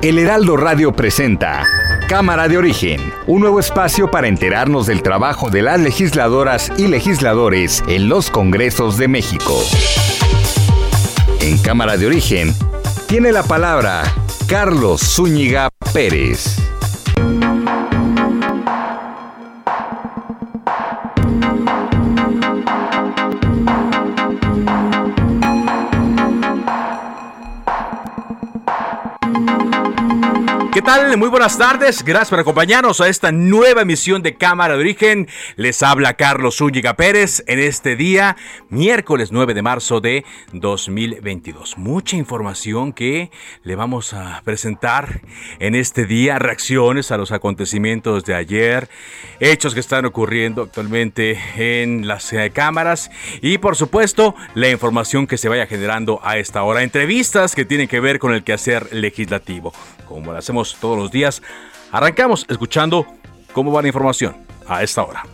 El Heraldo Radio presenta Cámara de Origen, un nuevo espacio para enterarnos del trabajo de las legisladoras y legisladores en los Congresos de México. En Cámara de Origen tiene la palabra Carlos Zúñiga Pérez. ¿Qué tal? Muy buenas tardes. Gracias por acompañarnos a esta nueva emisión de Cámara de Origen. Les habla Carlos Zúñiga Pérez en este día, miércoles 9 de marzo de 2022. Mucha información que le vamos a presentar en este día, reacciones a los acontecimientos de ayer, hechos que están ocurriendo actualmente en las eh, cámaras y por supuesto la información que se vaya generando a esta hora, entrevistas que tienen que ver con el quehacer legislativo. Como lo hacemos todos los días, arrancamos escuchando cómo va la información a esta hora.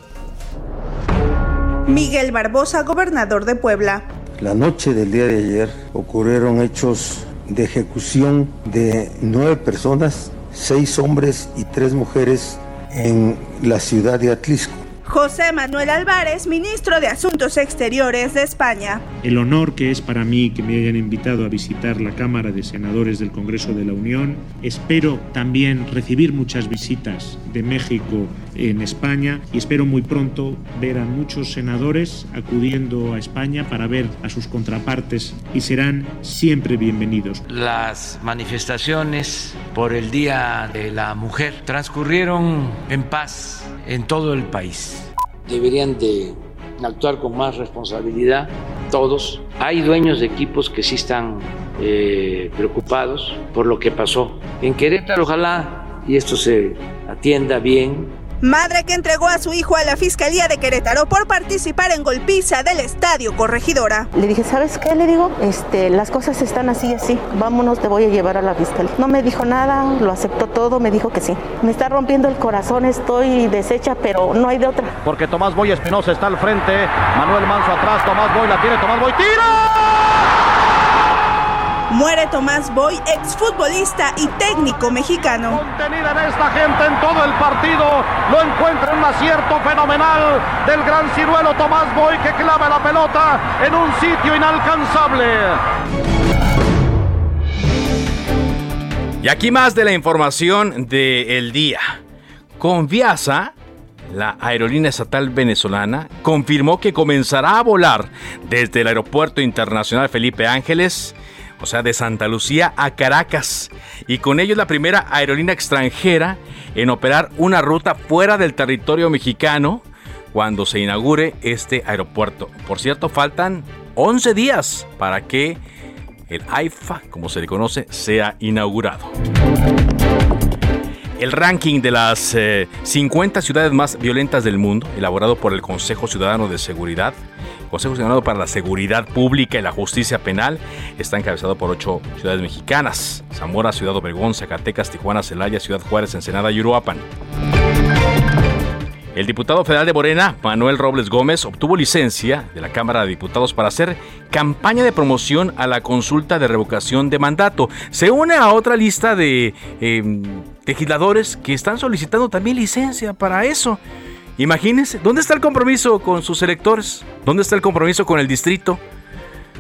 Miguel Barbosa, gobernador de Puebla. La noche del día de ayer ocurrieron hechos de ejecución de nueve personas, seis hombres y tres mujeres en la ciudad de Atlisco. José Manuel Álvarez, ministro de Asuntos Exteriores de España. El honor que es para mí que me hayan invitado a visitar la Cámara de Senadores del Congreso de la Unión. Espero también recibir muchas visitas de México en España y espero muy pronto ver a muchos senadores acudiendo a España para ver a sus contrapartes y serán siempre bienvenidos. Las manifestaciones por el Día de la Mujer transcurrieron en paz en todo el país. Deberían de actuar con más responsabilidad todos. Hay dueños de equipos que sí están eh, preocupados por lo que pasó en Querétaro. Ojalá y esto se atienda bien Madre que entregó a su hijo a la Fiscalía de Querétaro por participar en golpiza del Estadio Corregidora. Le dije, ¿sabes qué? Le digo, este, las cosas están así y así. Vámonos, te voy a llevar a la fiscalía. No me dijo nada, lo aceptó todo, me dijo que sí. Me está rompiendo el corazón, estoy deshecha, pero no hay de otra. Porque Tomás Boy Espinosa está al frente, Manuel Manso atrás, Tomás Boy la tiene, Tomás Boy tira. Muere Tomás Boy, exfutbolista y técnico mexicano. Contenida en esta gente en todo el partido, lo encuentra un acierto fenomenal del gran ciruelo Tomás Boy que clava la pelota en un sitio inalcanzable. Y aquí más de la información del día. Conviasa, la aerolínea estatal venezolana, confirmó que comenzará a volar desde el Aeropuerto Internacional Felipe Ángeles, o sea, de Santa Lucía a Caracas, y con ello es la primera aerolínea extranjera en operar una ruta fuera del territorio mexicano cuando se inaugure este aeropuerto. Por cierto, faltan 11 días para que el AIFA, como se le conoce, sea inaugurado. El ranking de las eh, 50 ciudades más violentas del mundo, elaborado por el Consejo Ciudadano de Seguridad, Consejo Ciudadano para la Seguridad Pública y la Justicia Penal, está encabezado por ocho ciudades mexicanas: Zamora, Ciudad Obregón, Zacatecas, Tijuana, Celaya, Ciudad Juárez, Ensenada y Uruapan. El diputado federal de Morena, Manuel Robles Gómez, obtuvo licencia de la Cámara de Diputados para hacer campaña de promoción a la consulta de revocación de mandato. Se une a otra lista de eh, legisladores que están solicitando también licencia para eso. Imagínense, ¿dónde está el compromiso con sus electores? ¿Dónde está el compromiso con el distrito?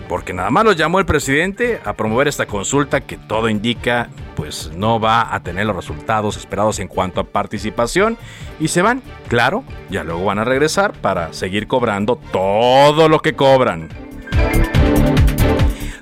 Porque nada más lo llamó el presidente a promover esta consulta que todo indica pues no va a tener los resultados esperados en cuanto a participación y se van, claro, ya luego van a regresar para seguir cobrando todo lo que cobran.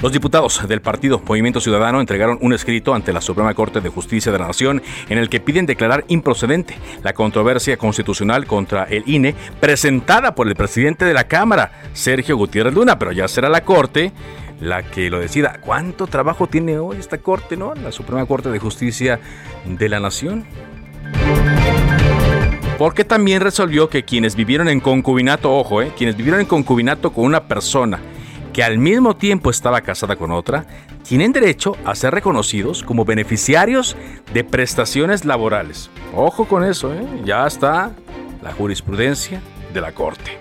Los diputados del partido Movimiento Ciudadano entregaron un escrito ante la Suprema Corte de Justicia de la Nación en el que piden declarar improcedente la controversia constitucional contra el INE presentada por el presidente de la Cámara, Sergio Gutiérrez Luna, pero ya será la Corte la que lo decida. ¿Cuánto trabajo tiene hoy esta Corte, no? La Suprema Corte de Justicia de la Nación. Porque también resolvió que quienes vivieron en concubinato, ojo, eh, quienes vivieron en concubinato con una persona que al mismo tiempo estaba casada con otra, tienen derecho a ser reconocidos como beneficiarios de prestaciones laborales. Ojo con eso, ¿eh? ya está la jurisprudencia de la Corte.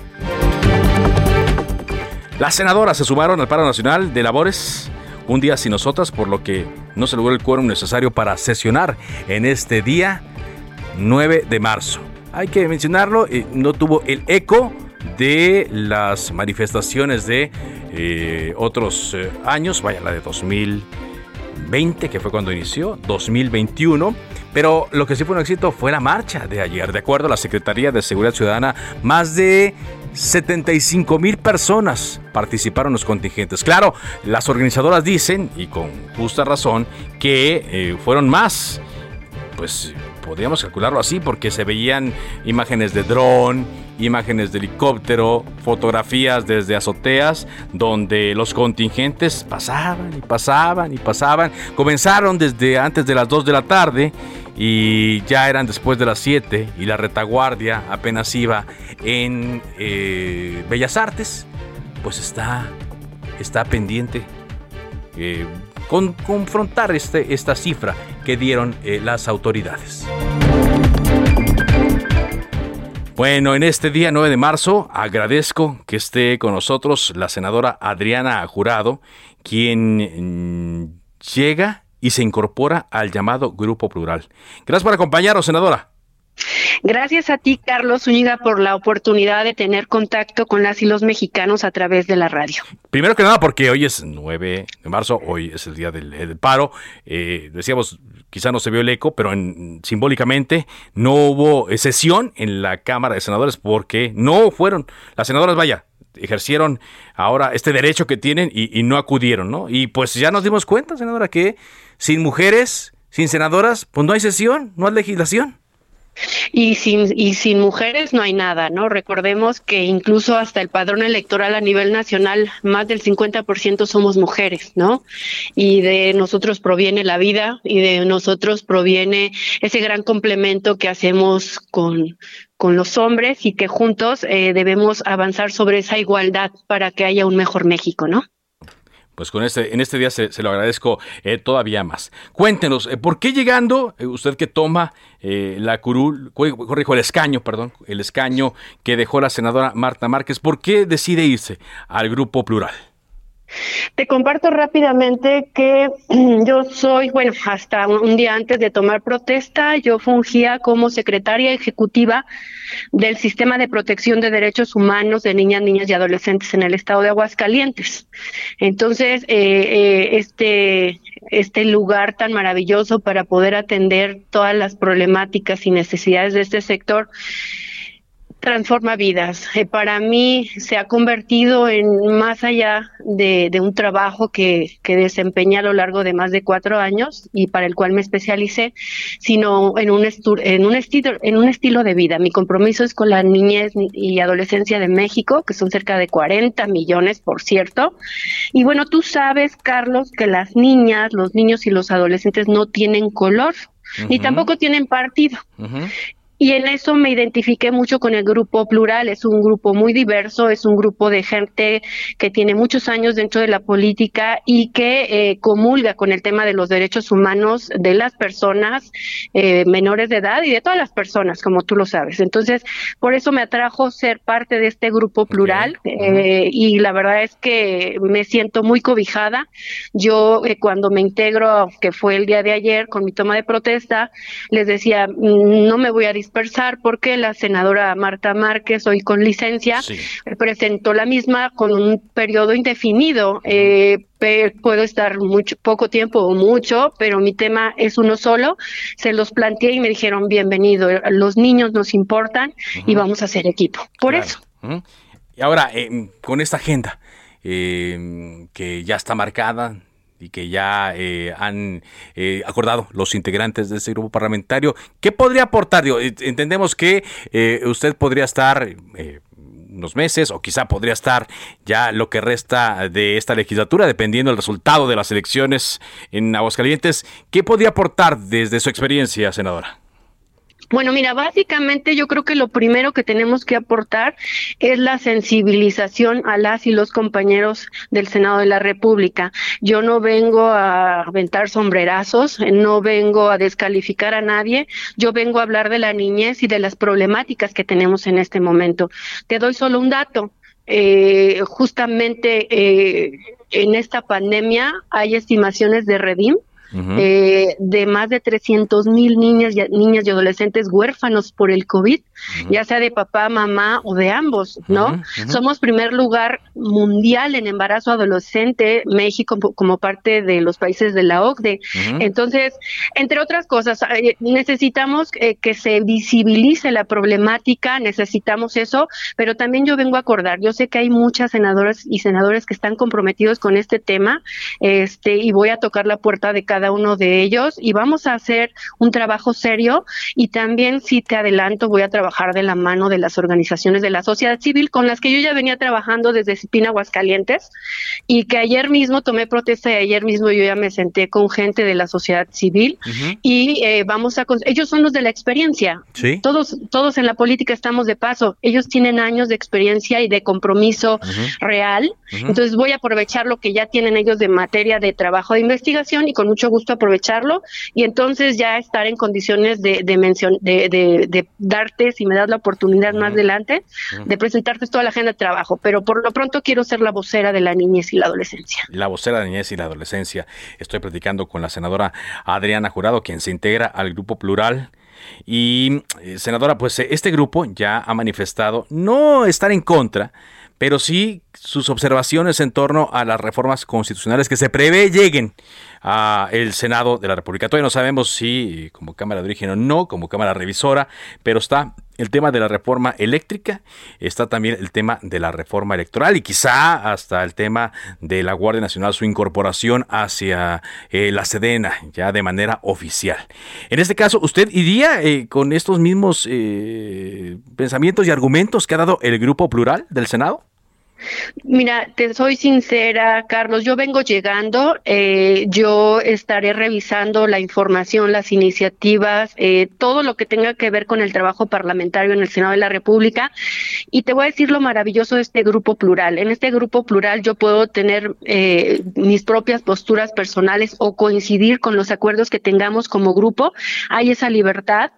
Las senadoras se sumaron al paro nacional de labores un día sin nosotras, por lo que no se logró el quórum necesario para sesionar en este día 9 de marzo. Hay que mencionarlo, eh, no tuvo el eco de las manifestaciones de eh, otros eh, años, vaya la de 2020, que fue cuando inició, 2021. Pero lo que sí fue un éxito fue la marcha de ayer. De acuerdo a la Secretaría de Seguridad Ciudadana, más de 75 mil personas participaron en los contingentes. Claro, las organizadoras dicen, y con justa razón, que eh, fueron más. Pues podríamos calcularlo así porque se veían imágenes de dron, imágenes de helicóptero, fotografías desde azoteas donde los contingentes pasaban y pasaban y pasaban. Comenzaron desde antes de las 2 de la tarde y ya eran después de las 7 y la retaguardia apenas iba en eh, Bellas Artes, pues está, está pendiente. Eh, con confrontar este, esta cifra que dieron eh, las autoridades. Bueno, en este día 9 de marzo agradezco que esté con nosotros la senadora Adriana Jurado, quien mm, llega y se incorpora al llamado Grupo Plural. Gracias por acompañarnos, senadora. Gracias a ti, Carlos Zúñiga, por la oportunidad de tener contacto con las y los mexicanos a través de la radio. Primero que nada, porque hoy es 9 de marzo, hoy es el día del, paro. Eh, decíamos, quizá no se vio el eco, pero simbólicamente no hubo sesión en la Cámara de Senadores porque no fueron, las senadoras, vaya, ejercieron ahora este derecho que tienen y, y no acudieron, ¿no? Y pues ya nos dimos cuenta, senadora, que sin mujeres, sin senadoras, pues no hay sesión, no hay legislación. Y sin, y sin mujeres no hay nada, ¿no? Recordemos que incluso hasta el padrón electoral a nivel nacional, más del 50% somos mujeres, ¿no? Y de nosotros proviene la vida y de nosotros proviene ese gran complemento que hacemos con, con los hombres y que juntos eh, debemos avanzar sobre esa igualdad para que haya un mejor México, ¿no? Pues con este, en este día se, lo agradezco eh, todavía más. Cuéntenos, eh, ¿por qué llegando, eh, usted que toma la curul, corrijo, el escaño, perdón, el escaño que dejó la senadora Marta Márquez, ¿por qué decide irse al grupo plural? Te comparto rápidamente que yo soy, bueno, hasta un día antes de tomar protesta, yo fungía como secretaria ejecutiva del Sistema de Protección de Derechos Humanos de Niñas, Niñas y Adolescentes en el estado de Aguascalientes. Entonces, eh, eh, este, este lugar tan maravilloso para poder atender todas las problemáticas y necesidades de este sector, transforma vidas. Eh, para mí se ha convertido en más allá de, un trabajo que, que desempeñé a lo largo de más de cuatro años y para el cual me especialicé, sino en un, en un, estilo, en un estilo de vida. Mi compromiso es con la niñez y adolescencia de México, que son cerca de 40 millones, por cierto. Y bueno, tú sabes, Carlos, que las niñas, los niños y los adolescentes no tienen color. ni tampoco tienen partido. Y en eso me identifiqué mucho con el grupo Plural. Es un grupo muy diverso, es un grupo de gente que tiene muchos años dentro de la política y que eh, comulga con el tema de los derechos humanos de las personas eh, menores de edad y de todas las personas, como tú lo sabes. Entonces, por eso me atrajo ser parte de este grupo Plural eh, y la verdad es que me siento muy cobijada. Yo cuando me integro, que fue el día de ayer con mi toma de protesta, les decía, mm, no me voy a porque la senadora Marta Márquez, hoy con licencia, presentó la misma con un periodo indefinido. Eh, puedo estar mucho, poco tiempo o mucho, pero mi tema es uno solo. Se los planteé y me dijeron, bienvenido, los niños nos importan y vamos a hacer equipo. Por eso. Y ahora, eh, con esta agenda, eh, que ya está marcada y que ya eh, han eh, acordado los integrantes de ese grupo parlamentario. ¿Qué podría aportar? entendemos que usted podría estar unos meses o quizá podría estar ya lo que resta de esta legislatura, dependiendo del resultado de las elecciones en Aguascalientes. ¿Qué podría aportar desde su experiencia, senadora? Bueno, mira, básicamente yo creo que lo primero que tenemos que aportar es la sensibilización a las y los compañeros del Senado de la República. Yo no vengo a aventar sombrerazos, no vengo a descalificar a nadie, yo vengo a hablar de la niñez y de las problemáticas que tenemos en este momento. Te doy solo un dato. Eh, justamente eh, en esta pandemia hay estimaciones de Redim eh, de más de 300 mil niñas, y, niñas y adolescentes huérfanos por el COVID, ya sea de papá, mamá o de ambos, ¿no? Somos primer lugar mundial en embarazo adolescente, México como parte de los países de la OCDE. Entonces, entre otras cosas, necesitamos eh, que se visibilice la problemática, necesitamos eso, pero también yo vengo a acordar, yo sé que hay muchas senadoras y senadores que están comprometidos con este tema, este, y voy a tocar la puerta de cada uno de ellos y vamos a hacer un trabajo serio y también si te adelanto voy a trabajar de la mano de las organizaciones de la sociedad civil con las que yo ya venía trabajando desde Cipina Aguascalientes y que ayer mismo tomé protesta y ayer mismo yo ya me senté con gente de la sociedad civil y eh, vamos a ellos son los de la experiencia. Todos todos en la política estamos de paso. Ellos tienen años de experiencia y de compromiso real. Entonces voy a aprovechar lo que ya tienen ellos de materia de trabajo de investigación y con mucho gusto aprovecharlo. Y entonces ya estar en condiciones de, de, de, de, darte, si me das la oportunidad más adelante, de presentarte toda la agenda de trabajo. Pero por lo pronto quiero ser la vocera de la niñez y la adolescencia. La vocera de la niñez y la adolescencia. Estoy platicando con la senadora Adriana Jurado, quien se integra al Grupo Plural. Y, eh, senadora, pues eh, este grupo ya ha manifestado no estar en contra, pero sí sus observaciones en torno a las reformas constitucionales que se prevé lleguen a el Senado de la República. Todavía no sabemos si como Cámara de Origen o no, como Cámara Revisora, pero está el tema de la reforma eléctrica, está también el tema de la reforma electoral y quizá hasta el tema de la Guardia Nacional, su incorporación hacia eh, la Sedena, ya de manera oficial. En este caso, ¿usted iría eh, con estos mismos eh, pensamientos y argumentos que ha dado el Grupo Plural del Senado? Mira, te soy sincera, Carlos, yo vengo llegando, eh, yo estaré revisando la información, las iniciativas, eh, todo lo que tenga que ver con el trabajo parlamentario en el Senado de la República. Y te voy a decir lo maravilloso de este grupo plural. En este grupo plural yo puedo tener eh, mis propias posturas personales o coincidir con los acuerdos que tengamos como grupo, hay esa libertad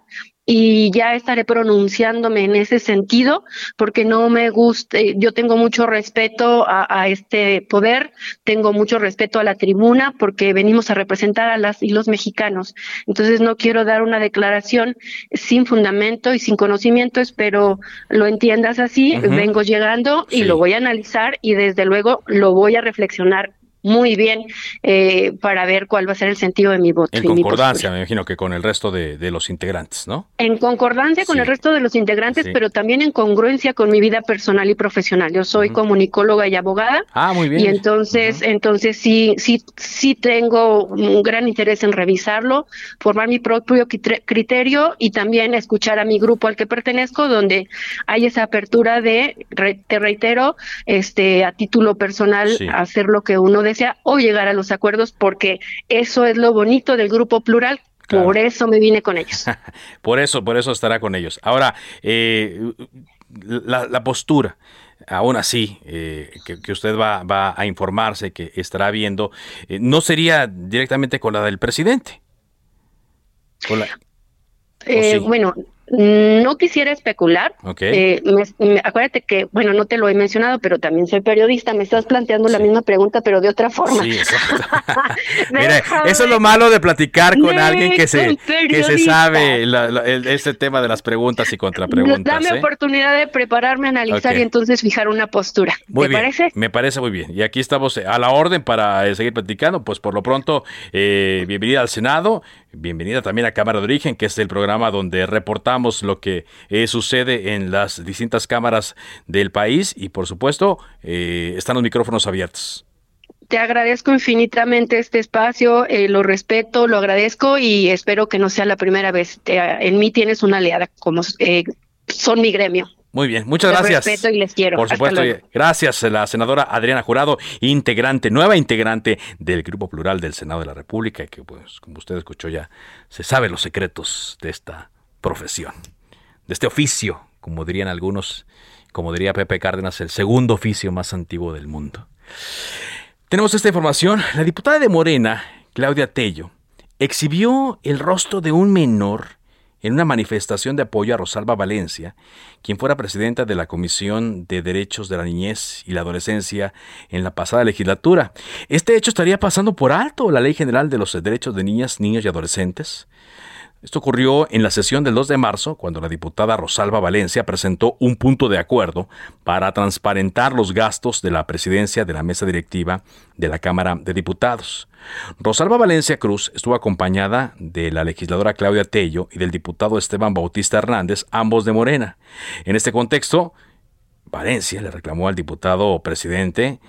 y ya estaré pronunciándome en ese sentido porque no me gusta, yo tengo mucho respeto a, este poder, tengo mucho respeto a la tribuna porque venimos a representar a las y los mexicanos. Entonces no quiero dar una declaración sin fundamento y sin conocimiento, espero lo entiendas así, vengo llegando y lo voy a analizar y desde luego lo voy a reflexionar muy bien eh, para ver cuál va a ser el sentido de mi voto. En concordancia, me imagino que con el resto de, los integrantes, ¿no? En concordancia con el resto de los integrantes, pero también en congruencia con mi vida personal y profesional. Yo soy comunicóloga y abogada. Ah, muy bien. Y entonces, entonces sí, sí, sí tengo un gran interés en revisarlo, formar mi propio criterio y también escuchar a mi grupo al que pertenezco, donde hay esa apertura de, te reitero, este, a título personal, hacer lo que uno o llegar a los acuerdos, porque eso es lo bonito del grupo plural. Por eso me vine con ellos. por eso, por eso estará con ellos. Ahora, eh, la, postura, aún así, eh, que, usted va, va, a informarse, que estará viendo, eh, no sería directamente con la del presidente. Bueno, no quisiera especular. Eh, acuérdate que, bueno, no te lo he mencionado, pero también soy periodista. Me estás planteando la misma pregunta, pero de otra forma. Sí, Mire, eso es lo malo de platicar con alguien que se, que se sabe este tema de las preguntas y contrapreguntas. Dame ¿eh? oportunidad de prepararme, analizar y entonces fijar una postura. Muy ¿Te parece? Me parece muy bien. Y aquí estamos a la orden para eh, seguir platicando. Pues por lo pronto, bienvenida al Senado. Bienvenida también a Cámara de Origen, que es el programa donde reportamos lo que eh, sucede en las distintas cámaras del país y por supuesto eh, están los micrófonos abiertos. Te agradezco infinitamente este espacio, eh, lo respeto, lo agradezco y espero que no sea la primera vez. en mí tienes una aliada, como son mi gremio. Muy bien, muchas gracias. Respeto y les quiero. Por supuesto, gracias la senadora Adriana Jurado, integrante, nueva integrante del Grupo Plural del Senado de la República, que pues como usted escuchó ya, se sabe los secretos de esta profesión, de este oficio, como dirían algunos, como diría Pepe Cárdenas, el segundo oficio más antiguo del mundo. Tenemos esta información. La diputada de Morena, Claudia Tello, exhibió el rostro de un menor en una manifestación de apoyo a Rosalba Valencia, quien fuera presidenta de la Comisión de Derechos de la Niñez y la Adolescencia en la pasada legislatura. Este hecho estaría pasando por alto la Ley General de los Derechos de Niñas, Niños y Adolescentes. Esto ocurrió en la sesión del 2 de marzo, cuando la diputada Rosalba Valencia presentó un punto de acuerdo para transparentar los gastos de la presidencia de la mesa directiva de la Cámara de Diputados. Rosalba Valencia Cruz estuvo acompañada de la legisladora Claudia Tello y del diputado Esteban Bautista Hernández, ambos de Morena. En este contexto, Valencia le reclamó al diputado presidente,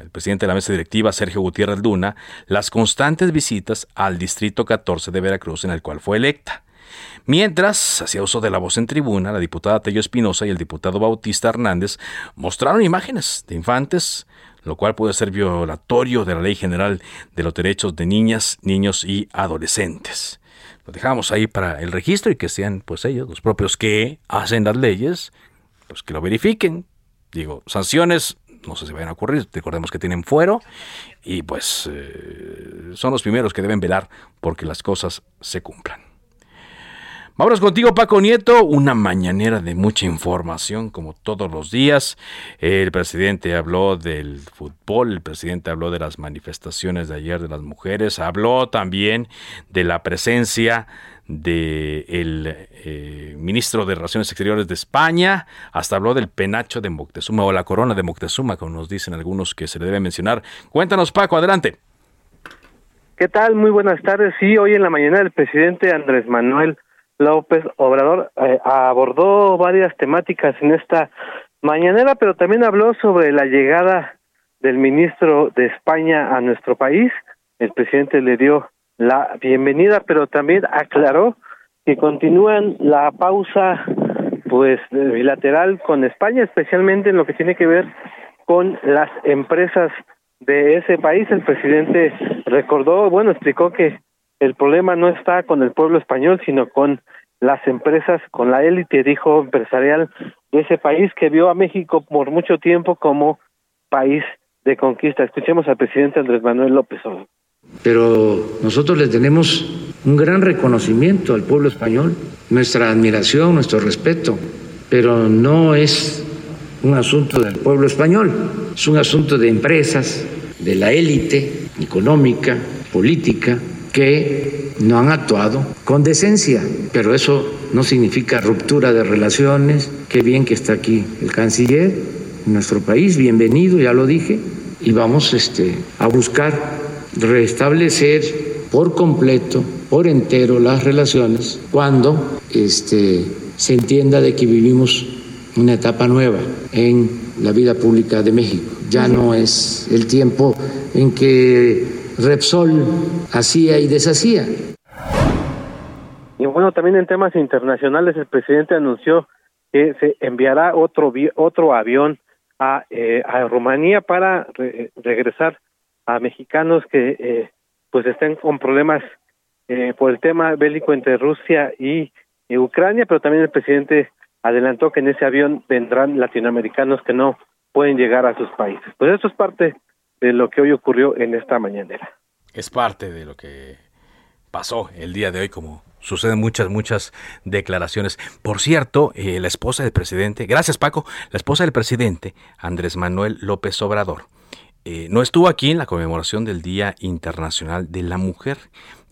el presidente de la mesa directiva, Sergio Gutiérrez Luna, las constantes visitas al Distrito 14 de Veracruz en el cual fue electa. Mientras hacía uso de la voz en tribuna, la diputada Tello Espinosa y el diputado Bautista Hernández mostraron imágenes de infantes, lo cual puede ser violatorio de la Ley General de los Derechos de Niñas, Niños y Adolescentes. Lo dejamos ahí para el registro y que sean pues ellos los propios que hacen las leyes, pues que lo verifiquen. Digo, sanciones no si vayan a ocurrir, recordemos que tienen fuero y pues eh, son los primeros que deben velar porque las cosas se cumplan. Vámonos contigo, Paco Nieto. Una mañanera de mucha información, como todos los días. El presidente habló del fútbol, el presidente habló de las manifestaciones de ayer de las mujeres, habló también de la presencia del eh, ministro de Relaciones Exteriores de España, hasta habló del penacho de Moctezuma o la corona de Moctezuma, como nos dicen algunos que se le debe mencionar. Cuéntanos, Paco, adelante. ¿Qué tal? Muy buenas tardes. Sí, hoy en la mañana el presidente Andrés Manuel López Obrador eh, abordó varias temáticas en esta mañanera, pero también habló sobre la llegada del ministro de España a nuestro país. El presidente le dio la bienvenida, pero también aclaró que continúan la pausa pues bilateral con España, especialmente en lo que tiene que ver con las empresas de ese país. El presidente recordó, bueno, explicó que el problema no está con el pueblo español, sino con las empresas, con la élite, dijo, empresarial de ese país que vio a México por mucho tiempo como país de conquista. Escuchemos al presidente Andrés Manuel López Obrador. Pero nosotros le tenemos un gran reconocimiento al pueblo español, nuestra admiración, nuestro respeto, pero no es un asunto del pueblo español, es un asunto de empresas, de la élite económica, política, que no han actuado con decencia, pero eso no significa ruptura de relaciones. Qué bien que está aquí el canciller en nuestro país, bienvenido, ya lo dije, y vamos este, a buscar restablecer por completo, por entero las relaciones cuando este, se entienda de que vivimos una etapa nueva en la vida pública de México. Ya no es el tiempo en que Repsol hacía y deshacía. Y bueno, también en temas internacionales el presidente anunció que se enviará otro otro avión a, eh, a Rumanía para regresar a mexicanos que eh, pues estén con problemas eh, por el tema bélico entre Rusia y, Ucrania, pero también el presidente adelantó que en ese avión vendrán latinoamericanos que no pueden llegar a sus países. Pues eso es parte de lo que hoy ocurrió en esta mañanera. Es parte de lo que pasó el día de hoy, como suceden muchas, muchas declaraciones. Por cierto, eh, la esposa del presidente, gracias Paco, la esposa del presidente, Andrés Manuel López Obrador, eh, no estuvo aquí en la conmemoración del Día Internacional de la Mujer,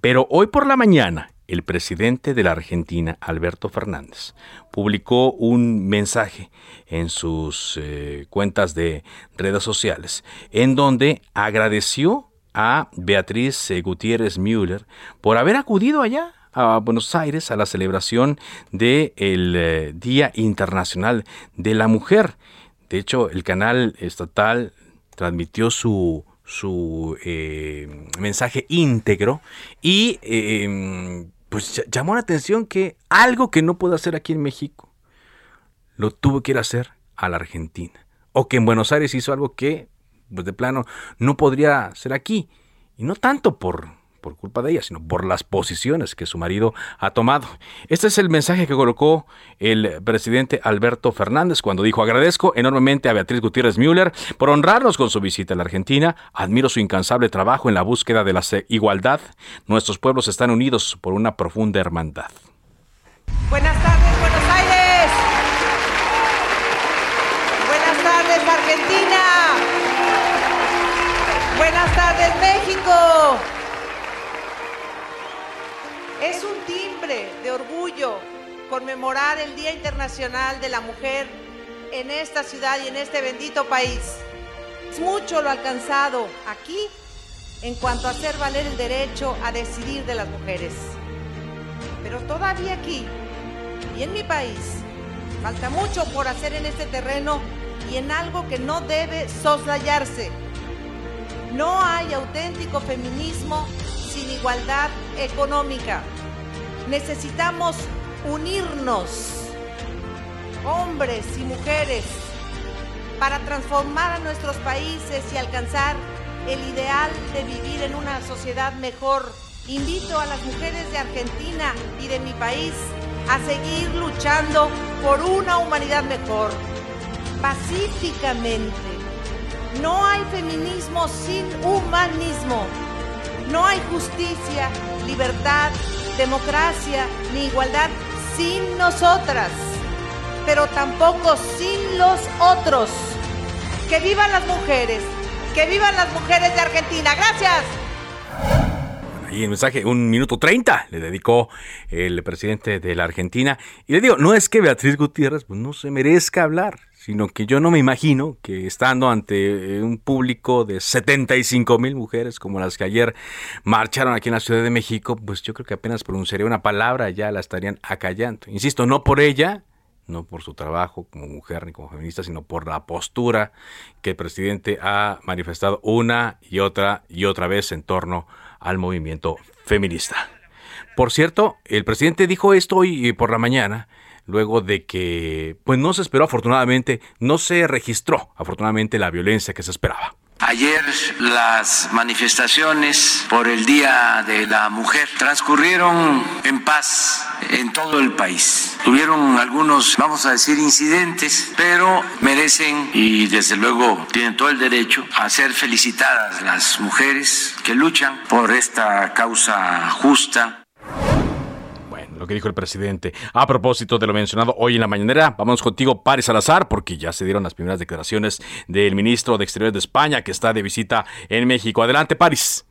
pero hoy por la mañana el presidente de la Argentina, Alberto Fernández, publicó un mensaje en sus eh, cuentas de redes sociales en donde agradeció a Beatriz eh, Gutiérrez Müller por haber acudido allá a Buenos Aires a la celebración del Día Internacional de la Mujer. De hecho, el canal estatal transmitió su, su eh, mensaje íntegro y em, pues llamó la atención que algo que no puedo hacer aquí en México, lo tuvo que ir a hacer a la Argentina. O que en Buenos Aires hizo algo que, pues de plano, no podría ser aquí. Y no tanto por por culpa de ella, sino por las posiciones que su marido ha tomado. Este es el mensaje que colocó el presidente Alberto Fernández cuando dijo agradezco enormemente a Beatriz Gutiérrez Müller por honrarnos con su visita a la Argentina, admiro su incansable trabajo en la búsqueda de la igualdad, nuestros pueblos están unidos por una profunda hermandad. Buenas tardes, Buenos Aires. Buenas tardes, Argentina. Buenas tardes, México. Es un timbre de orgullo conmemorar el Día Internacional de la Mujer en esta ciudad y en este bendito país. Es mucho lo alcanzado aquí en cuanto a hacer valer el derecho a decidir de las mujeres. Pero todavía aquí y en mi país falta mucho por hacer en este terreno y en algo que no debe soslayarse. No hay auténtico feminismo sin igualdad económica. Necesitamos unirnos, hombres y mujeres, para transformar a nuestros países y alcanzar el ideal de vivir en una sociedad mejor. Invito a las mujeres de Argentina y de mi país a seguir luchando por una humanidad mejor, pacíficamente. No hay feminismo sin humanismo. No hay justicia, libertad, democracia ni igualdad sin nosotras, pero tampoco sin los otros. Que vivan las mujeres, que vivan las mujeres de Argentina. Gracias. Y el mensaje, un minuto treinta, le dedicó el presidente de la Argentina. Y le digo, no es que Beatriz Gutiérrez pues, no se merezca hablar sino que yo no me imagino que estando ante eh, un público de 75 mil mujeres como las que ayer marcharon aquí en la Ciudad de México, pues yo creo que apenas pronunciaría una palabra ya la estarían acallando. Insisto, no por ella, no por su trabajo como mujer ni como feminista, sino por la postura que el presidente ha manifestado una y otra y otra vez en torno al movimiento feminista. Por cierto, el presidente dijo esto hoy por la mañana luego de que, pues no se esperó afortunadamente, no se registró afortunadamente la violencia que se esperaba. Ayer las manifestaciones por el Día de la Mujer transcurrieron en paz en todo el país. Tuvieron algunos, vamos a decir, incidentes, pero merecen y desde luego tienen todo el derecho a ser felicitadas las mujeres que luchan por esta causa justa lo que dijo el presidente. A propósito de lo mencionado hoy en la mañanera, vamos contigo, Paris Salazar, porque ya se dieron las primeras declaraciones del ministro de Exteriores de España, que está de visita en México. Adelante, Paris.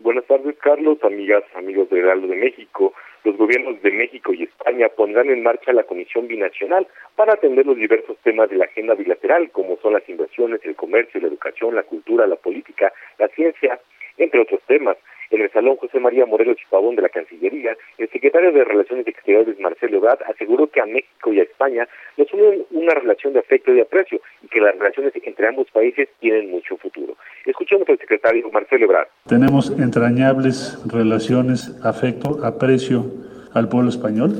Buenas tardes, Carlos, amigas, amigos de Heraldo de México. Los gobiernos de México y España pondrán en marcha la Comisión Binacional para atender los diversos temas de la agenda bilateral, como son las inversiones, el comercio, la educación, la cultura, la política, la ciencia, entre otros temas. En el Salón José María Morelos Chipabón de la Cancillería, el secretario de Relaciones Exteriores Marcelo Ebrard aseguró que a México y a España nos une una relación de afecto y de aprecio y que las relaciones entre ambos países tienen mucho futuro. Escuchemos al secretario Marcelo Ebrard. Tenemos entrañables relaciones, afecto, aprecio al pueblo español,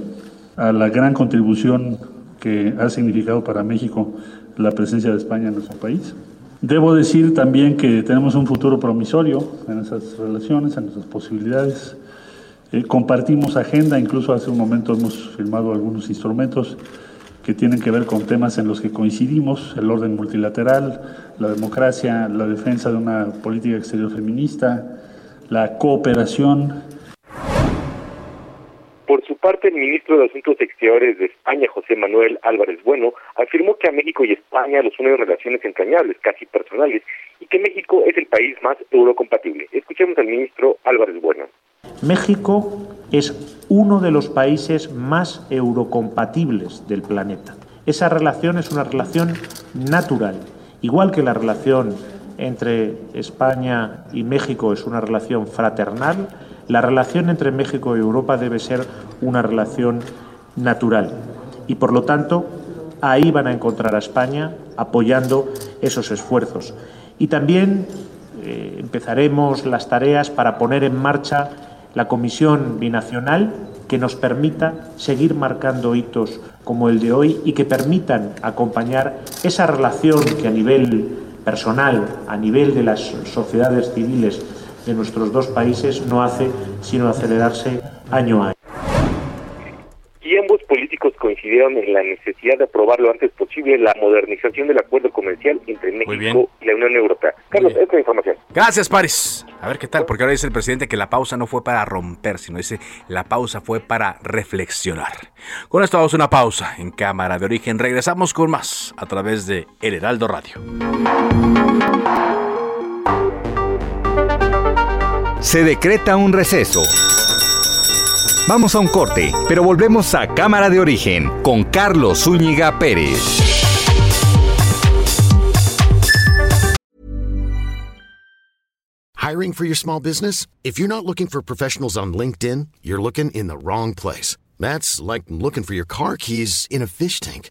a la gran contribución que ha significado para México la presencia de España en nuestro país Debo decir también que tenemos un futuro promisorio en esas relaciones, en nuestras posibilidades. Eh, compartimos agenda, incluso hace un momento hemos firmado algunos instrumentos que tienen que ver con temas en los que coincidimos, el orden multilateral, la democracia, la defensa de una política exterior feminista, la cooperación por su parte, el ministro de Asuntos Exteriores de España, José Manuel Álvarez Bueno, afirmó que a México y España los unen relaciones entrañables, casi personales, y que México es el país más eurocompatible. Escuchemos al ministro Álvarez Bueno. México es uno de los países más eurocompatibles del planeta. Esa relación es una relación natural, igual que la relación entre España y México es una relación fraternal, La relación entre México y Europa debe ser una relación natural y por lo tanto ahí van a encontrar a España apoyando esos esfuerzos. Y también eh, empezaremos las tareas para poner en marcha la comisión binacional que nos permita seguir marcando hitos como el de hoy y que permitan acompañar esa relación que a nivel personal, a nivel de las sociedades civiles de nuestros dos países, no hace sino acelerarse año a año y ambos políticos coincidieron en la necesidad de aprobar lo antes posible la modernización del acuerdo comercial entre México y la Unión Europea. Carlos, esta información. Gracias, Paris. A ver qué tal, porque ahora dice el presidente que la pausa no fue para romper, sino dice la pausa fue para reflexionar. Con esto vamos a una pausa en Cámara de Origen. Regresamos con más a través de El Heraldo Radio. Se decreta un receso. Vamos a un corte, pero volvemos a Cámara de Origen con Carlos Zúñiga Pérez. Hiring for your small business? If you're not looking for professionals on LinkedIn, you're looking in the wrong place. That's like looking for your car keys in a fish tank.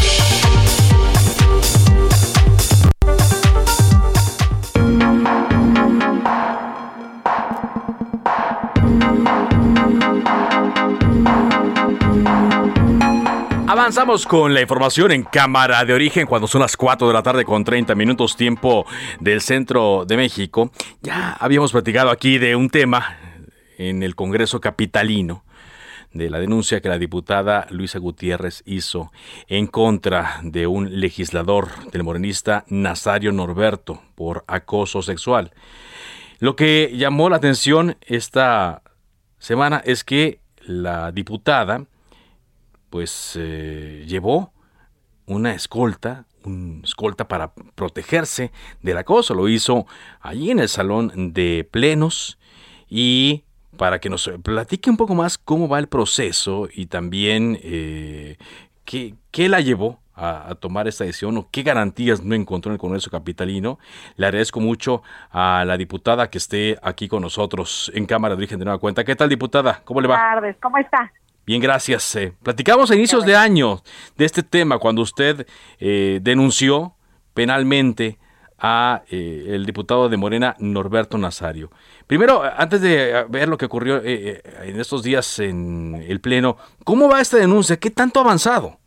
Avanzamos con la información en cámara de origen cuando son las 4 de la tarde con 30 minutos tiempo del centro de México. Ya habíamos platicado aquí de un tema en el Congreso Capitalino de la denuncia que la diputada Luisa Gutiérrez hizo en contra de un legislador del morenista Nazario Norberto por acoso sexual. Lo que llamó la atención esta semana es que la diputada pues eh, llevó una escolta, un escolta para protegerse del acoso. Lo hizo allí en el salón de plenos y para que nos platique un poco más cómo va el proceso y también eh, qué, la llevó a, tomar esta decisión o qué garantías no encontró en el Congreso Capitalino. Le agradezco mucho a la diputada que esté aquí con nosotros en Cámara de Origen de Nueva Cuenta. ¿Qué tal, diputada? ¿Cómo le va? Buenas tardes, ¿cómo está? Bien, gracias. Eh, platicamos a inicios de año de este tema cuando usted eh, denunció penalmente a eh, el diputado de Morena Norberto Nazario. Primero, antes de ver lo que ocurrió en estos días en el Pleno, ¿cómo va esta denuncia? ¿Qué tanto ha avanzado?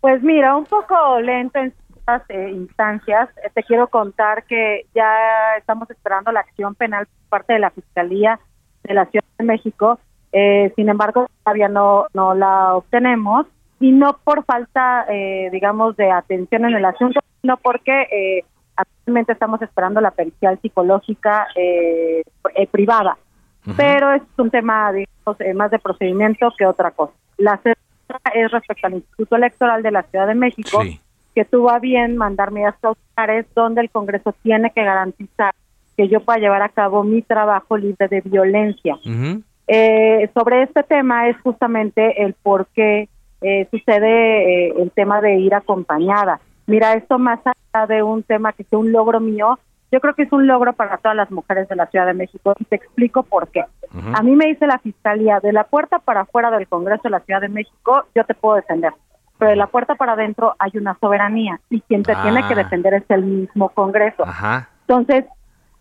Pues mira, un poco lento en estas instancias. Te quiero contar que ya estamos esperando la acción penal por parte de la Fiscalía de la Ciudad de México eh, sin embargo, todavía no, no la obtenemos y no por falta, eh, digamos, de atención en el asunto, sino porque eh, actualmente estamos esperando la pericial psicológica eh, privada. Pero es un tema, digamos, más de procedimiento que otra cosa. La segunda es respecto al Instituto Electoral de la Ciudad de México, que tuvo a bien mandar medidas cautelares donde el Congreso tiene que garantizar que yo pueda llevar a cabo mi trabajo libre de violencia. Eh, sobre este tema es justamente el por qué eh, sucede eh, el tema de ir acompañada. Mira, esto más allá de un tema que sea un logro mío, yo creo que es un logro para todas las mujeres de la Ciudad de México y te explico por qué. A mí me dice la Fiscalía, de la puerta para afuera del Congreso de la Ciudad de México, yo te puedo defender, pero de la puerta para adentro hay una soberanía y quien te tiene que ah. defender es el mismo Congreso. Entonces,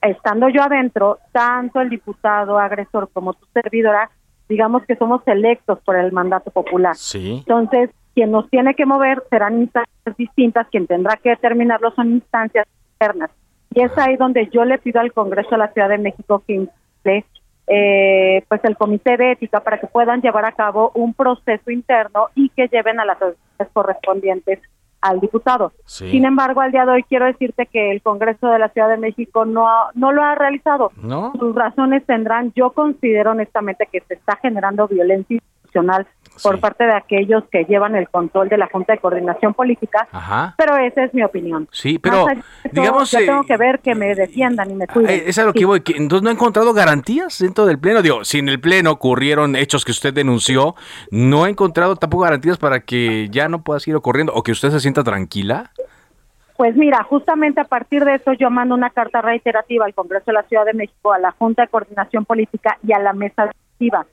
estando yo adentro, tanto el diputado agresor como tu servidora, digamos que somos electos por el mandato popular. Sí. Entonces, quien nos tiene que mover serán instancias distintas, quien tendrá que determinarlo son instancias externas. Y es ahí donde yo le pido al Congreso de la Ciudad de México que instale eh, pues el comité de ética para que puedan llevar a cabo un proceso interno y que lleven a las autoridades correspondientes al diputado. Sin embargo, al día de hoy quiero decirte que el Congreso de la Ciudad de México no, no lo ha realizado. ¿No? Sus razones tendrán, yo considero honestamente que se está generando violencia por parte de aquellos que llevan el control de la Junta de Coordinación Política, Ajá. pero esa es mi opinión. Sí, pero digamos... Yo tengo que ver que me defiendan y me cuiden. Eh, es a lo que voy, entonces no ha encontrado garantías dentro del Pleno. Digo, si en el Pleno ocurrieron hechos que usted denunció, ¿no ha encontrado tampoco garantías para que ya no pueda seguir ocurriendo o que usted se sienta tranquila? Pues mira, justamente a partir de eso yo mando una carta reiterativa al Congreso de la Ciudad de México, a la Junta de Coordinación Política y a la mesa directiva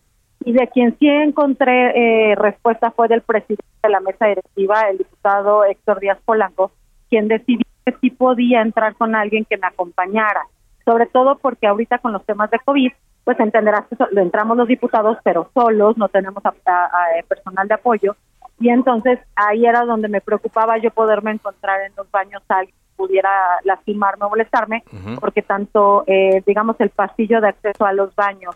y de quien sí encontré eh, respuesta fue del presidente de la mesa directiva, el diputado Héctor Díaz Polanco, quien decidió que sí podía entrar con alguien que me acompañara, sobre todo porque ahorita con los temas de COVID, pues entenderás que lo entramos los diputados, pero solos, no tenemos eh, personal de apoyo, y entonces ahí era donde me preocupaba yo poderme encontrar en los baños a alguien que pudiera lastimarme o molestarme, porque tanto, eh, digamos, el pasillo de acceso a los baños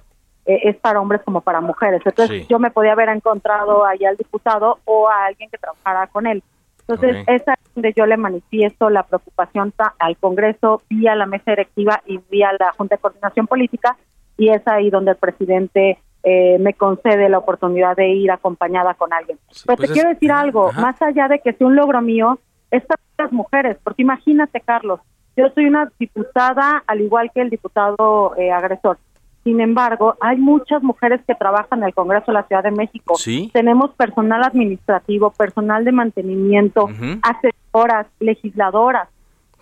eh, es para hombres como para mujeres. Entonces yo me podía haber encontrado ahí al diputado o a alguien que trabajara con él. Entonces esa es donde yo le manifiesto la preocupación al Congreso vía la mesa directiva y vía la Junta de Coordinación Política y es ahí donde el presidente eh, me concede la oportunidad de ir acompañada con alguien. Pero te pues quiero decir algo, más allá de que sea un logro mío, estas las mujeres, porque imagínate Carlos, yo soy una diputada al igual que el diputado eh, agresor sin embargo, hay muchas mujeres que trabajan en el Congreso de la Ciudad de México. Tenemos personal administrativo, personal de mantenimiento, asesoras, legisladoras.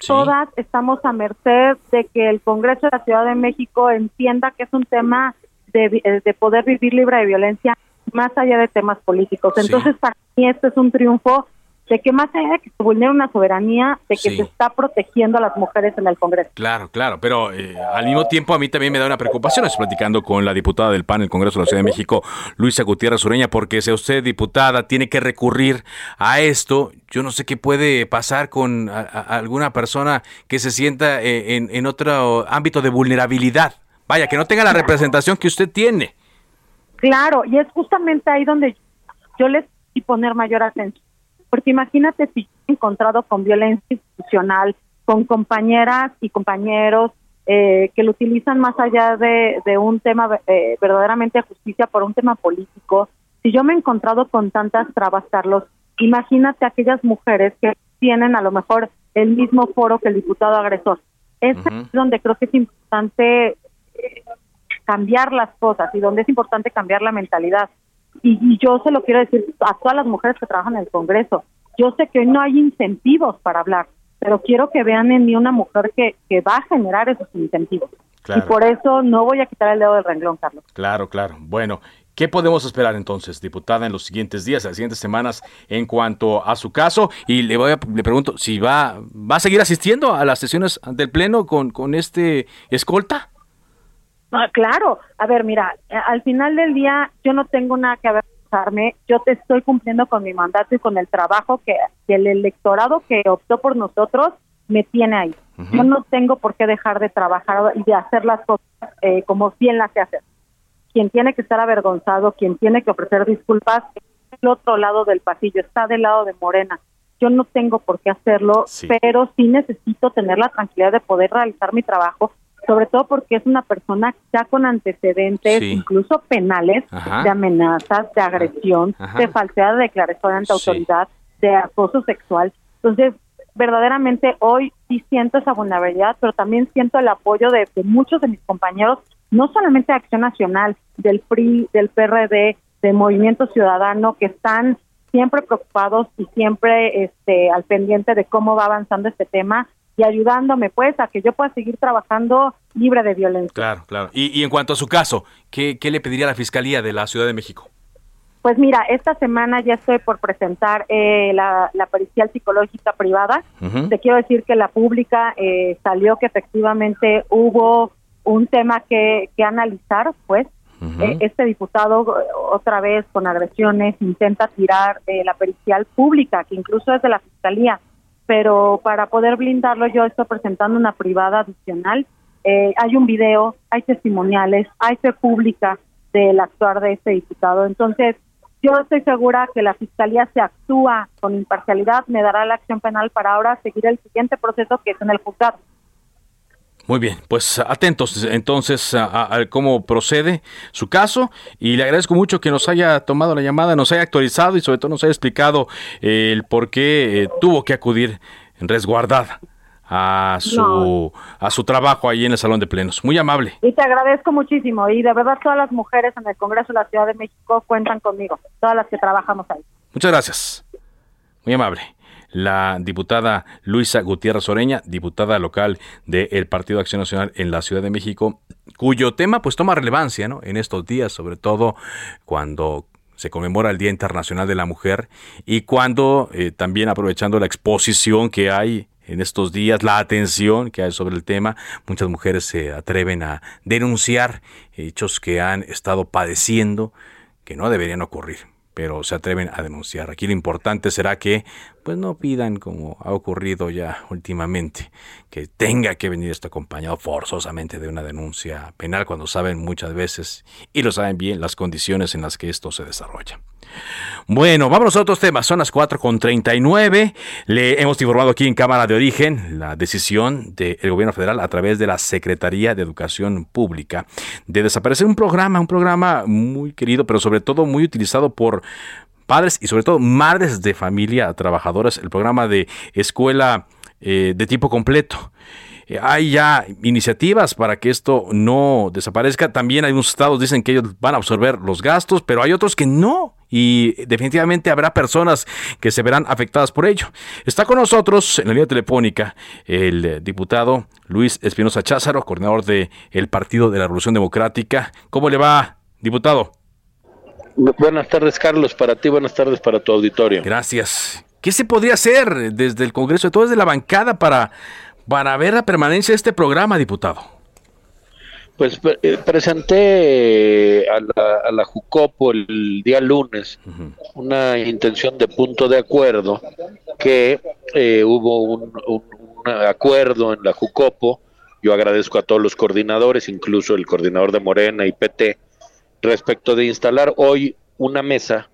Todas estamos a merced de que el Congreso de la Ciudad de México entienda que es un tema de, eh, poder vivir libre de violencia más allá de temas políticos. Entonces, para mí esto es un triunfo de que más allá de que se vulnera una soberanía, de que se está protegiendo a las mujeres en el Congreso. Claro, claro, pero eh, al mismo tiempo a mí también me da una preocupación. Estoy platicando con la diputada del PAN, el Congreso de la Ciudad de México, Luisa Gutiérrez Ureña, porque si usted, diputada, tiene que recurrir a esto, yo no sé qué puede pasar con alguna persona que se sienta eh, en, en otro ámbito de vulnerabilidad. Vaya, que no tenga la representación que usted tiene. Claro, y es justamente ahí donde yo les y poner mayor atención porque imagínate si he encontrado con violencia institucional, con compañeras y compañeros eh, que lo utilizan más allá de, un tema eh, verdaderamente de justicia por un tema político. Si yo me he encontrado con tantas trabas, Carlos, imagínate aquellas mujeres que tienen a lo mejor el mismo foro que el diputado agresor. Es donde creo que es importante eh, cambiar las cosas y donde es importante cambiar la mentalidad y, yo se lo quiero decir a todas las mujeres que trabajan en el Congreso. Yo sé que hoy no hay incentivos para hablar, pero quiero que vean en mí una mujer que, que va a generar esos incentivos. Y por eso no voy a quitar el dedo del renglón, Carlos. Claro, claro. Bueno, ¿Qué podemos esperar entonces, diputada, en los siguientes días, en las siguientes semanas, en cuanto a su caso? Y le voy a, le pregunto si va, va a seguir asistiendo a las sesiones del pleno con, con este escolta. Ah, claro, a ver, mira, eh, al final del día yo no tengo nada que avergonzarme, yo te estoy cumpliendo con mi mandato y con el trabajo que, el electorado que optó por nosotros me tiene ahí. Yo no tengo por qué dejar de trabajar y de hacer las cosas eh, como bien las sé hacer. Quien tiene que estar avergonzado, quien tiene que ofrecer disculpas, es el otro lado del pasillo, está del lado de Morena. Yo no tengo por qué hacerlo, pero sí necesito tener la tranquilidad de poder realizar mi trabajo sobre todo porque es una persona ya con antecedentes, incluso penales, de amenazas, de agresión, de falsedad de declaración ante autoridad, de acoso sexual. Entonces, verdaderamente hoy sí siento esa vulnerabilidad, pero también siento el apoyo de, muchos de mis compañeros, no solamente de Acción Nacional, del PRI, del PRD, del Movimiento Ciudadano, que están siempre preocupados y siempre este, al pendiente de cómo va avanzando este tema y ayudándome pues a que yo pueda seguir trabajando libre de violencia. Claro, claro. Y, en cuanto a su caso, ¿qué, le pediría a la Fiscalía de la Ciudad de México? Pues mira, esta semana ya estoy por presentar eh, la, la pericial psicológica privada. Te quiero decir que la pública eh, salió que efectivamente hubo un tema que, que analizar, pues. Eh, este diputado otra vez con agresiones intenta tirar la pericial pública, que incluso es de la Fiscalía pero para poder blindarlo yo estoy presentando una privada adicional. Eh, hay un video, hay testimoniales, hay fe pública del actuar de este diputado. Entonces, yo estoy segura que la Fiscalía se actúa con imparcialidad, me dará la acción penal para ahora seguir el siguiente proceso que es en el juzgado. Muy bien, pues atentos entonces a, cómo procede su caso y le agradezco mucho que nos haya tomado la llamada, nos haya actualizado y sobre todo nos haya explicado eh, el por qué eh, tuvo que acudir resguardada a su a su trabajo ahí en el salón de plenos. Muy amable. Y te agradezco muchísimo y de verdad todas las mujeres en el Congreso de la Ciudad de México cuentan conmigo, todas las que trabajamos ahí. Muchas gracias. Muy amable la diputada Luisa Gutiérrez Oreña, diputada local del Partido Acción Nacional en la Ciudad de México, cuyo tema pues toma relevancia ¿no? en estos días, sobre todo cuando se conmemora el Día Internacional de la Mujer y cuando eh, también aprovechando la exposición que hay en estos días, la atención que hay sobre el tema, muchas mujeres se atreven a denunciar hechos que han estado padeciendo que no deberían ocurrir pero se atreven a denunciar. Aquí lo importante será que pues no pidan como ha ocurrido ya últimamente, que tenga que venir esto acompañado forzosamente de una denuncia penal cuando saben muchas veces y lo saben bien las condiciones en las que esto se desarrolla. Bueno, vamos a otros temas. Son las 4.39. Le hemos informado aquí en Cámara de Origen la decisión del gobierno federal a través de la Secretaría de Educación Pública de desaparecer un programa, un programa muy querido, pero sobre todo muy utilizado por padres y sobre todo madres de familia trabajadoras, el programa de escuela eh, de tiempo completo. Eh, hay ya iniciativas para que esto no desaparezca. También hay unos estados dicen que ellos van a absorber los gastos, pero hay otros que no. Y definitivamente habrá personas que se verán afectadas por ello. Está con nosotros en la línea telefónica el diputado Luis Espinosa Cházaro, coordinador del el Partido de la Revolución Democrática. ¿Cómo le va, diputado? Buenas tardes, Carlos, para ti, buenas tardes para tu auditorio. Gracias. ¿Qué se podría hacer desde el Congreso, de todo desde la bancada, para para ver la permanencia de este programa, diputado? Pues eh, presenté eh, a la, Jucopo el día lunes una intención de punto de acuerdo que eh, hubo un, acuerdo en la Jucopo. Yo agradezco a todos los coordinadores, incluso el coordinador de Morena y PT, respecto de instalar hoy una mesa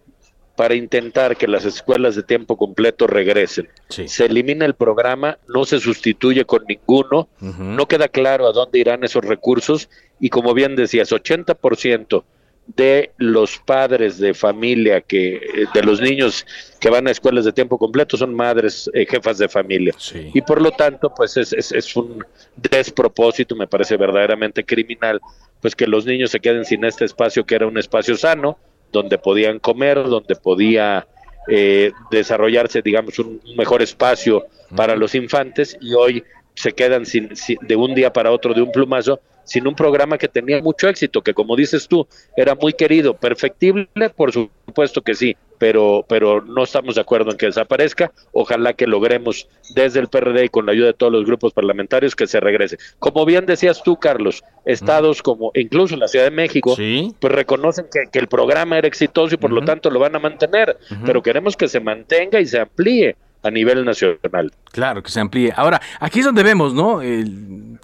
para intentar que las escuelas de tiempo completo regresen. Se elimina el programa, no se sustituye con ninguno, no queda claro a dónde irán esos recursos y como bien decías, 80% de los padres de familia que eh, de los niños que van a escuelas de tiempo completo son madres eh, jefas de familia. Y por lo tanto pues es, es, es, un despropósito me parece verdaderamente criminal pues que los niños se queden sin este espacio que era un espacio sano donde podían comer, donde podía eh, desarrollarse, digamos, un mejor espacio para los infantes y hoy se quedan sin, de un día para otro de un plumazo sin un programa que tenía mucho éxito, que como dices tú, era muy querido, perfectible, por supuesto que sí, pero, pero no estamos de acuerdo en que desaparezca. Ojalá que logremos desde el PRD y con la ayuda de todos los grupos parlamentarios que se regrese. Como bien decías tú, Carlos, estados como incluso la Ciudad de México, pues reconocen que, el programa era exitoso y por lo tanto lo van a mantener, pero queremos que se mantenga y se amplíe a nivel nacional. Claro, que se amplíe. Ahora, aquí es donde vemos, ¿no? El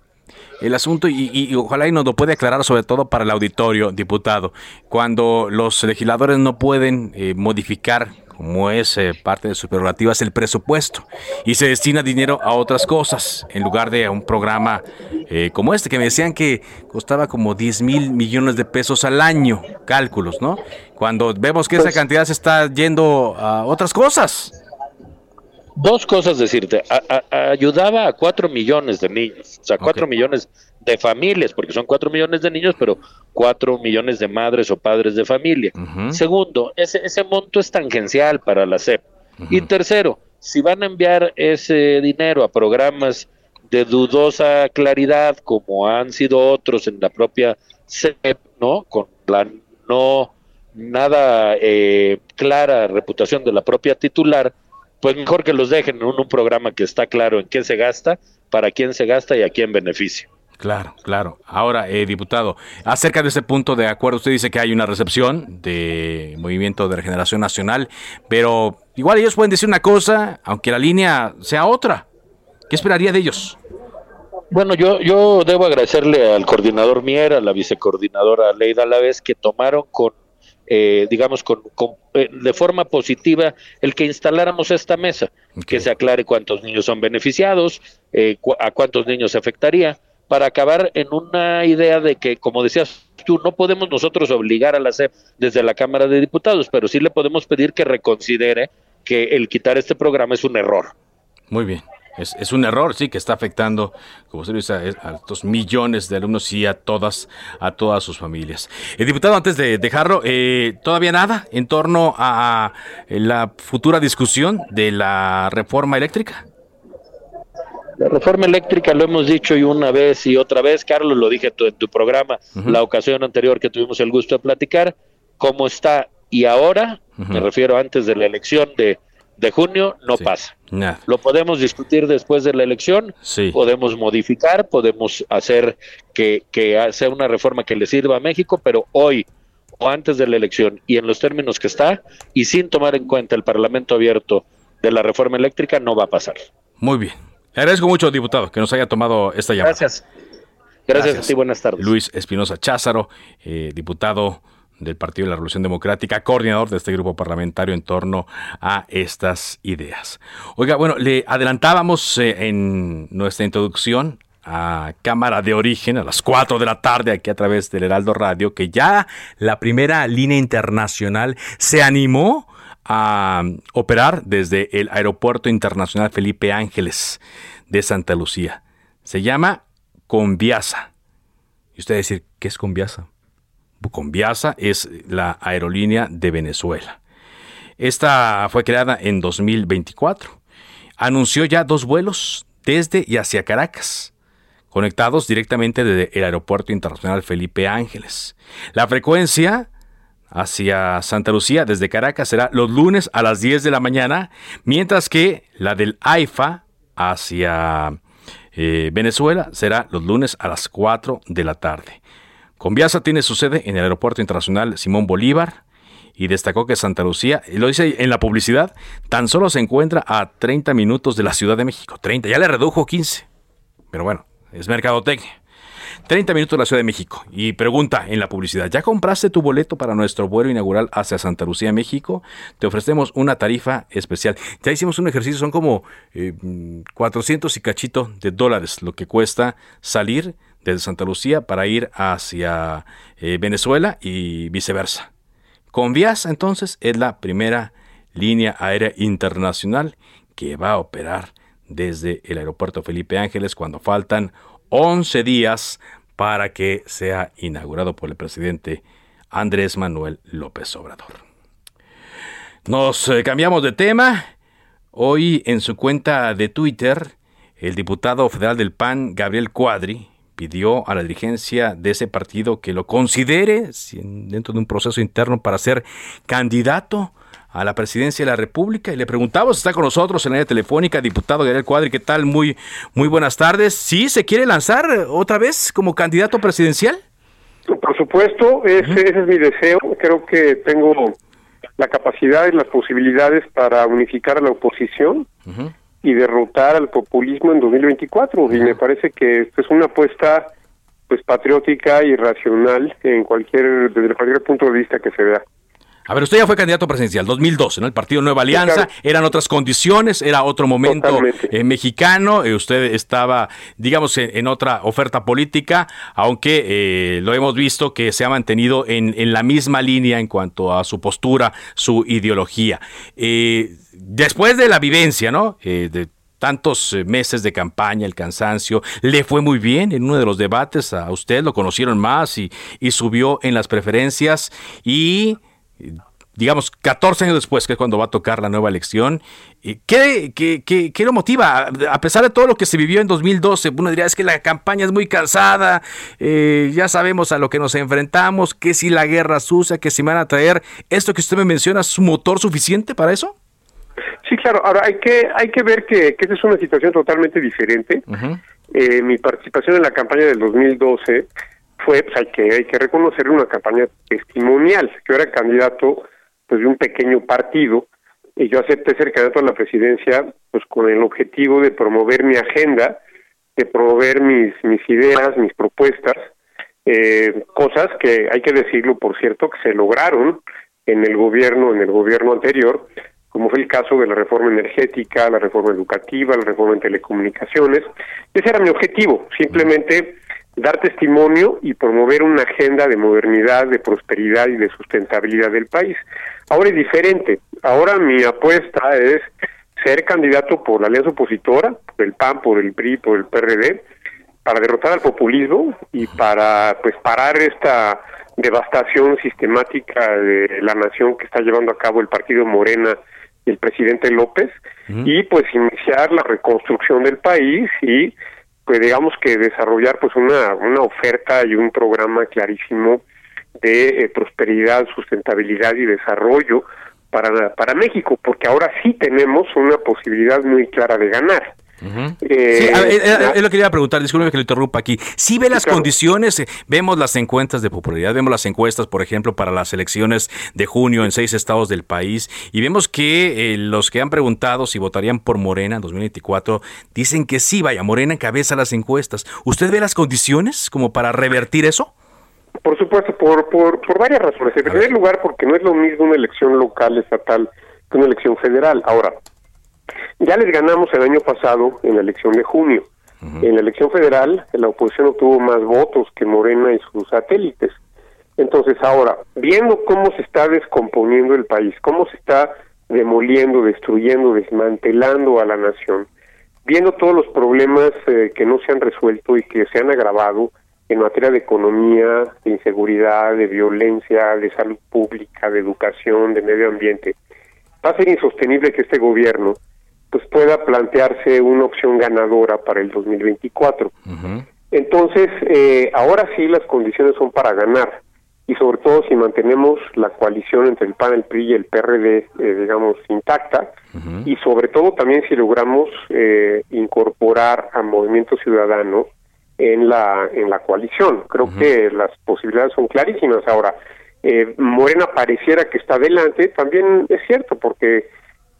el asunto y, ojalá y nos lo puede aclarar sobre todo para el auditorio, diputado, cuando los legisladores no pueden eh, modificar como es eh, parte de sus prerrogativas, el presupuesto y se destina dinero a otras cosas en lugar de a un programa eh, como este, que me decían que costaba como 10 mil millones de pesos al año, cálculos, ¿no? Cuando vemos que esa pues cantidad se está yendo a otras cosas. Dos cosas decirte, ayudaba a cuatro millones de niños, o sea, cuatro millones de familias, porque son cuatro millones de niños, pero cuatro millones de madres o padres de familia. Segundo, ese, ese monto es tangencial para la SEP. Y tercero, si van a enviar ese dinero a programas de dudosa claridad, como han sido otros en la propia SEP, ¿no? Con la no nada eh, clara reputación de la propia titular, pues mejor que los dejen en un, programa que está claro en qué se gasta, para quién se gasta y a quién beneficia. Claro, claro. Ahora, eh, diputado, acerca de ese punto de acuerdo, usted dice que hay una recepción de Movimiento de Regeneración Nacional, pero igual ellos pueden decir una cosa, aunque la línea sea otra. ¿Qué esperaría de ellos? Bueno, yo, yo debo agradecerle al coordinador Mier, a la vicecoordinadora Leida Laves, que tomaron con, eh, digamos, con, eh, de forma positiva el que instaláramos esta mesa, que se aclare cuántos niños son beneficiados, eh, a cuántos niños se afectaría, para acabar en una idea de que, como decías tú, no podemos nosotros obligar a la SEP desde la Cámara de Diputados, pero sí le podemos pedir que reconsidere que el quitar este programa es un error. Muy bien. Es, un error, sí, que está afectando, como se dice, a, estos millones de alumnos y a todas, a todas sus familias. El diputado, antes de dejarlo, eh, ¿todavía nada en torno a, la futura discusión de la reforma eléctrica? La reforma eléctrica lo hemos dicho y una vez y otra vez, Carlos, lo dije en tu programa, la ocasión anterior que tuvimos el gusto de platicar, cómo está y ahora, me refiero antes de la elección de, de junio, no pasa. Lo podemos discutir después de la elección, podemos modificar, podemos hacer que, sea una reforma que le sirva a México, pero hoy o antes de la elección y en los términos que está y sin tomar en cuenta el Parlamento abierto de la reforma eléctrica no va a pasar. Muy bien. Le agradezco mucho, diputado, que nos haya tomado esta llamada. Gracias. Gracias, a ti, buenas tardes. Luis Espinosa Cházaro, eh, diputado del Partido de la Revolución Democrática, coordinador de este grupo parlamentario en torno a estas ideas. Oiga, bueno, le adelantábamos eh, en nuestra introducción a Cámara de Origen a las 4 de la tarde aquí a través del Heraldo Radio que ya la primera línea internacional se animó a operar desde el Aeropuerto Internacional Felipe Ángeles de Santa Lucía. Se llama Conviasa. Y usted decir, ¿qué es Conviasa? Conviasa es la aerolínea de Venezuela. Esta fue creada en 2024. Anunció ya dos vuelos desde y hacia Caracas, conectados directamente desde el Aeropuerto Internacional Felipe Ángeles. La frecuencia hacia Santa Lucía desde Caracas será los lunes a las 10 de la mañana, mientras que la del AIFA hacia eh, Venezuela será los lunes a las 4 de la tarde. Conviasa tiene su sede en el Aeropuerto Internacional Simón Bolívar y destacó que Santa Lucía, y lo dice en la publicidad, tan solo se encuentra a 30 minutos de la Ciudad de México. 30, ya le redujo 15. Pero bueno, es mercadotecnia. 30 minutos de la Ciudad de México. Y pregunta en la publicidad, ¿ya compraste tu boleto para nuestro vuelo inaugural hacia Santa Lucía, México? Te ofrecemos una tarifa especial. Ya hicimos un ejercicio, son como 400 eh, y cachito de dólares lo que cuesta salir desde Santa Lucía para ir hacia eh, Venezuela y viceversa. Convias entonces es la primera línea aérea internacional que va a operar desde el aeropuerto Felipe Ángeles cuando faltan 11 días para que sea inaugurado por el presidente Andrés Manuel López Obrador. Nos eh, cambiamos de tema. Hoy en su cuenta de Twitter, el diputado federal del PAN, Gabriel Cuadri, pidió a la dirigencia de ese partido que lo considere dentro de un proceso interno para ser candidato a la presidencia de la República y le preguntamos, está con nosotros en la línea telefónica, diputado Gabriel Cuadri, ¿qué tal? Muy, muy buenas tardes. ¿Sí se quiere lanzar otra vez como candidato presidencial? Por supuesto, ese, es mi deseo. Creo que tengo la capacidad y las posibilidades para unificar a la oposición y derrotar al populismo en 2024 y me parece que esto es una apuesta pues patriótica y racional en cualquier desde cualquier punto de vista que se vea. A ver, usted ya fue candidato presidencial, 2012, ¿no? El Partido Nueva Alianza, eran otras condiciones, era otro momento eh, mexicano, eh, usted estaba, digamos, en, otra oferta política, aunque eh, lo hemos visto que se ha mantenido en, en, la misma línea en cuanto a su postura, su ideología. después de la vivencia, ¿no? de tantos meses de campaña, el cansancio, le fue muy bien en uno de los debates, a usted lo conocieron más y, y subió en las preferencias y digamos, 14 años después, que es cuando va a tocar la nueva elección. ¿Qué, qué, qué, lo motiva? A pesar de todo lo que se vivió en 2012, uno diría, es que la campaña es muy cansada, eh, ya sabemos a lo que nos enfrentamos, que si la guerra sucia, que si van a traer, ¿esto que usted me menciona es motor suficiente para eso? Sí, claro. Ahora hay que hay que ver que, que esta es una situación totalmente diferente. eh, mi participación en la campaña del 2012 fue, pues hay que, hay que reconocer una campaña testimonial. Yo era candidato pues, de un pequeño partido y yo acepté ser candidato a la presidencia pues con el objetivo de promover mi agenda, de promover mis, mis ideas, mis propuestas, eh, cosas que hay que decirlo, por cierto, que se lograron en el gobierno, en el gobierno anterior, como fue el caso de la reforma energética, la reforma educativa, la reforma en telecomunicaciones. Ese era mi objetivo, simplemente dar testimonio y promover una agenda de modernidad, de prosperidad y de sustentabilidad del país. Ahora es diferente. Ahora mi apuesta es ser candidato por la alianza opositora, por el PAN, por el PRI, por el PRD, para derrotar al populismo y para pues parar esta devastación sistemática de la nación que está llevando a cabo el partido Morena y el presidente López y pues iniciar la reconstrucción del país y pues digamos que desarrollar pues una, una oferta y un programa clarísimo de eh, prosperidad, sustentabilidad y desarrollo para, para México, porque ahora sí tenemos una posibilidad muy clara de ganar. Eh, es lo que quería preguntar, disculpe que lo interrumpa aquí. Si ve las condiciones, eh, vemos las encuestas de popularidad, vemos las encuestas, por ejemplo, para las elecciones de junio en seis estados del país, y vemos que eh, los que han preguntado si votarían por Morena en 2024 dicen que sí, vaya, Morena encabeza las encuestas. ¿Usted ve las condiciones como para revertir eso? Por supuesto, por, por, por varias razones. En primer lugar, porque no es lo mismo una elección local estatal que una elección federal. Ahora, ya les ganamos el año pasado en la elección de junio. En la elección federal, la oposición obtuvo más votos que Morena y sus satélites. Entonces, ahora, viendo cómo se está descomponiendo el país, cómo se está demoliendo, destruyendo, desmantelando a la nación, viendo todos los problemas eh, que no se han resuelto y que se han agravado en materia de economía, de inseguridad, de violencia, de salud pública, de educación, de medio ambiente, va a ser insostenible que este gobierno pues pueda plantearse una opción ganadora para el 2024. Entonces, eh, ahora sí las condiciones son para ganar y sobre todo si mantenemos la coalición entre el PAN, el PRI y el PRD, eh, digamos, intacta y sobre todo también si logramos eh, incorporar a Movimiento Ciudadano en la en la coalición. Creo que las posibilidades son clarísimas. Ahora, Morena pareciera que está adelante, también es cierto, porque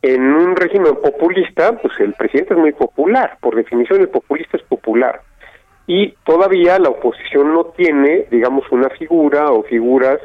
en un régimen populista, pues el presidente es muy popular, por definición el populista es popular. Y todavía la oposición no tiene, digamos, una figura o figuras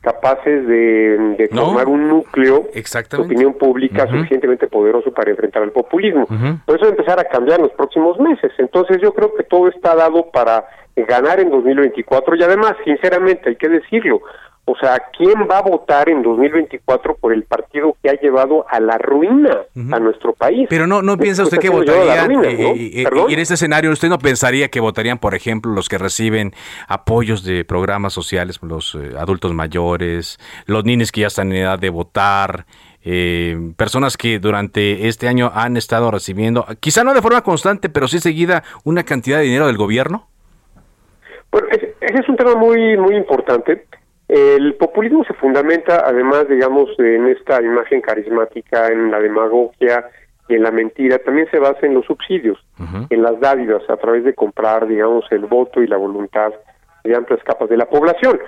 capaces de, formar un núcleo de opinión pública suficientemente poderoso para enfrentar al populismo. Por eso empezar a cambiar en los próximos meses. Entonces yo creo que todo está dado para ganar en 2024 y además, sinceramente, hay que decirlo, o sea, ¿quién va a votar en 2024 por el partido que ha llevado a la ruina a nuestro país? Pero no, no piensa usted que votarían, y en este escenario, ¿usted no pensaría que votarían, por ejemplo, los que reciben apoyos de programas sociales, los eh, adultos mayores, los niños que ya están en edad de votar, eh, personas que durante este año han estado recibiendo, quizá no de forma constante, pero sí seguida, una cantidad de dinero del gobierno? Bueno, ese, ese es un tema muy, muy importante el populismo se fundamenta, además, digamos, en esta imagen carismática, en la demagogia y en la mentira. También se basa en los subsidios, en las dádivas, a través de comprar, digamos, el voto y la voluntad de amplias capas de la población.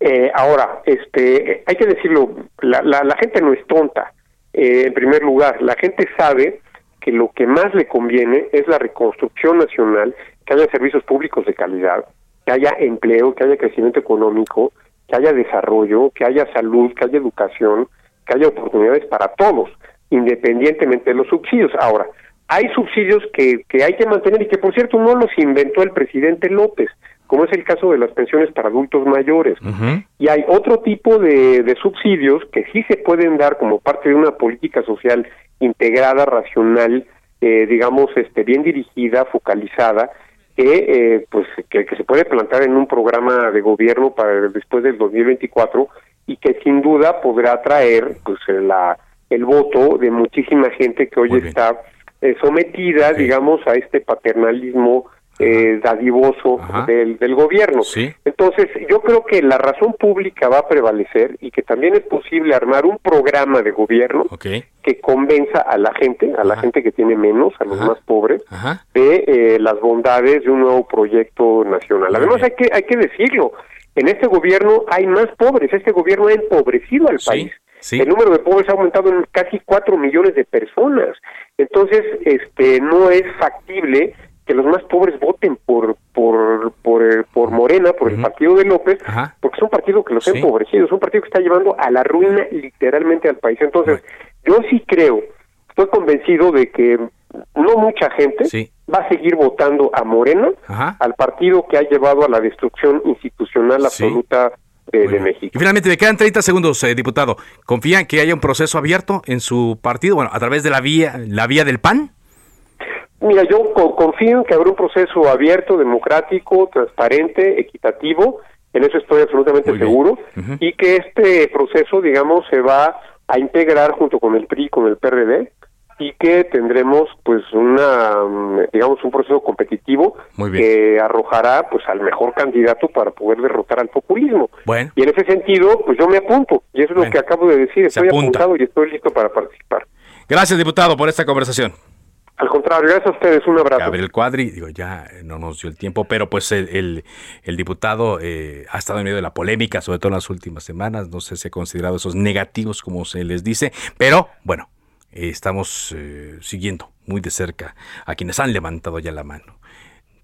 Eh, ahora, este, hay que decirlo, la, la, gente no es tonta. Eh, en primer lugar, la gente sabe que lo que más le conviene es la reconstrucción nacional, que haya servicios públicos de calidad, que haya empleo, que haya crecimiento económico, que haya desarrollo, que haya salud, que haya educación, que haya oportunidades para todos, independientemente de los subsidios. Ahora, hay subsidios que, que hay que mantener y que, por cierto, no los inventó el presidente López, como es el caso de las pensiones para adultos mayores. Y hay otro tipo de, de subsidios que sí se pueden dar como parte de una política social integrada, racional, eh, digamos, este, bien dirigida, focalizada, que eh, pues que, se puede plantar en un programa de gobierno para después del 2024 y que sin duda podrá traer pues la el voto de muchísima gente que hoy está eh, sometida digamos a este paternalismo eh, dadivoso del, del, gobierno. Entonces, yo creo que la razón pública va a prevalecer y que también es posible armar un programa de gobierno que convenza a la gente, a la gente que tiene menos, a los más pobres, de eh, las bondades de un nuevo proyecto nacional. Además, hay que, hay que decirlo, en este gobierno hay más pobres, este gobierno ha empobrecido al país. El número de pobres ha aumentado en casi cuatro millones de personas. Entonces, este, no es factible que los más pobres voten por por por, eh, por Morena, por el partido de López, porque es un partido que los ha empobrecido, es un partido que está llevando a la ruina literalmente al país. Entonces, yo sí creo, estoy convencido de que no mucha gente va a seguir votando a Morena, al partido que ha llevado a la destrucción institucional absoluta de, México. Y finalmente, me quedan 30 segundos, eh, diputado. ¿Confían que haya un proceso abierto en su partido, bueno, a través de la vía, la vía del PAN? Mira, yo confío en que habrá un proceso abierto, democrático, transparente, equitativo, en eso estoy absolutamente seguro, y que este proceso, digamos, se va a integrar junto con el PRI, con el PRD, y que tendremos pues una digamos un proceso competitivo que arrojará pues al mejor candidato para poder derrotar al populismo. Y en ese sentido, pues yo me apunto, y eso es lo que acabo de decir, estoy apuntado y estoy listo para participar. Gracias, diputado, por esta conversación. Al contrario, gracias a ustedes, un abrazo. Gabriel Cuadri, digo, ya no nos dio el tiempo, pero pues el, el, diputado eh, ha estado en medio de la polémica, sobre todo en las últimas semanas, no sé si ha considerado esos negativos, como se les dice, pero bueno, eh, estamos eh, siguiendo muy de cerca a quienes han levantado ya la mano.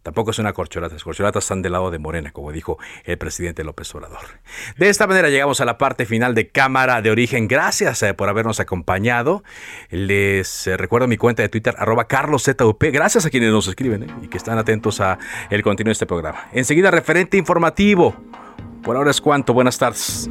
Tampoco es una corcholata, las corcholatas están del lado de Morena, como dijo el presidente López Obrador. De esta manera llegamos a la parte final de Cámara de Origen. Gracias eh, por habernos acompañado. Les recuerdo mi cuenta de Twitter, arroba carloszup. Gracias a quienes nos escriben y que están atentos a el contenido de este programa. Enseguida, referente informativo. Por ahora es cuanto. Buenas tardes.